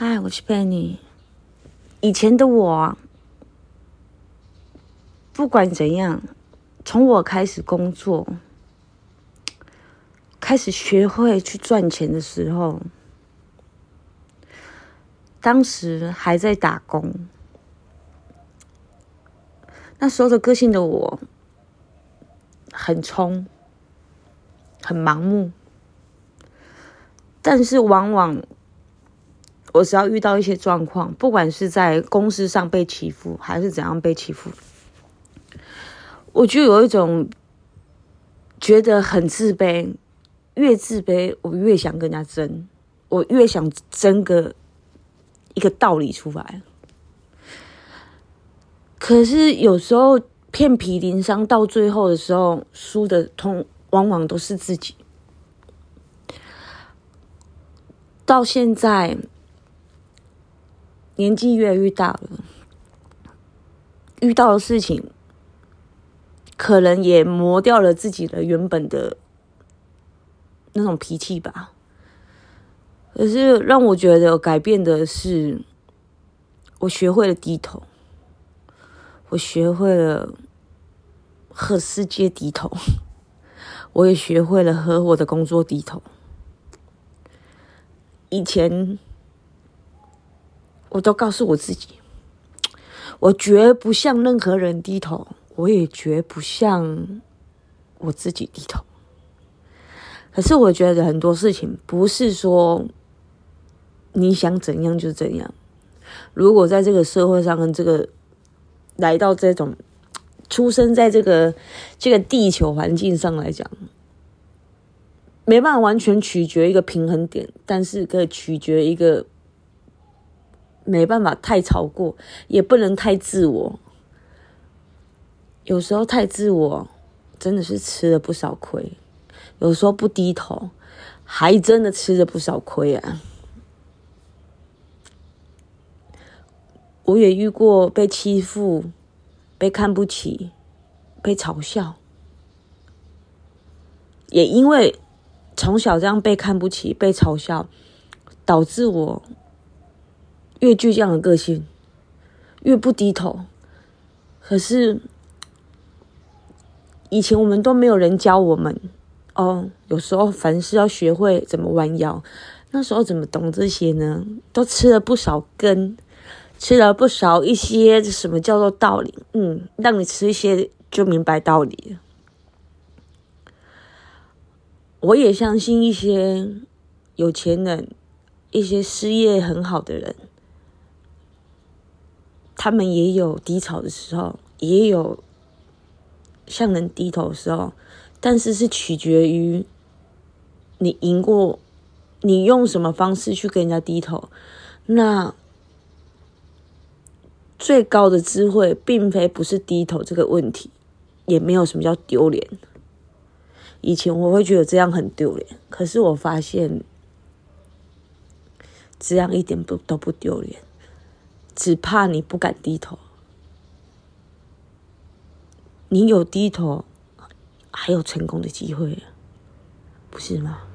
嗨，我是 Penny。以前的我，不管怎样，从我开始工作，开始学会去赚钱的时候，当时还在打工。那时候的个性的我，很冲，很盲目，但是往往。我只要遇到一些状况，不管是在公司上被欺负，还是怎样被欺负，我就有一种觉得很自卑。越自卑，我越想跟人家争，我越想争个一个道理出来。可是有时候遍体鳞伤，到最后的时候，输的通往往都是自己。到现在。年纪越来越大了，遇到的事情可能也磨掉了自己的原本的那种脾气吧。可是让我觉得改变的是，我学会了低头，我学会了和世界低头，我也学会了和我的工作低头。以前。我都告诉我自己，我绝不向任何人低头，我也绝不向我自己低头。可是我觉得很多事情不是说你想怎样就怎样。如果在这个社会上跟这个来到这种出生在这个这个地球环境上来讲，没办法完全取决一个平衡点，但是可以取决一个。没办法太超过，也不能太自我。有时候太自我，真的是吃了不少亏。有时候不低头，还真的吃了不少亏啊。我也遇过被欺负、被看不起、被嘲笑，也因为从小这样被看不起、被嘲笑，导致我。越倔强的个性，越不低头。可是以前我们都没有人教我们哦。有时候凡事要学会怎么弯腰，那时候怎么懂这些呢？都吃了不少根，吃了不少一些什么叫做道理？嗯，让你吃一些就明白道理。我也相信一些有钱人，一些事业很好的人。他们也有低潮的时候，也有向人低头的时候，但是是取决于你赢过，你用什么方式去跟人家低头。那最高的智慧，并非不是低头这个问题，也没有什么叫丢脸。以前我会觉得这样很丢脸，可是我发现这样一点不都不丢脸。只怕你不敢低头，你有低头，还有成功的机会，不是吗？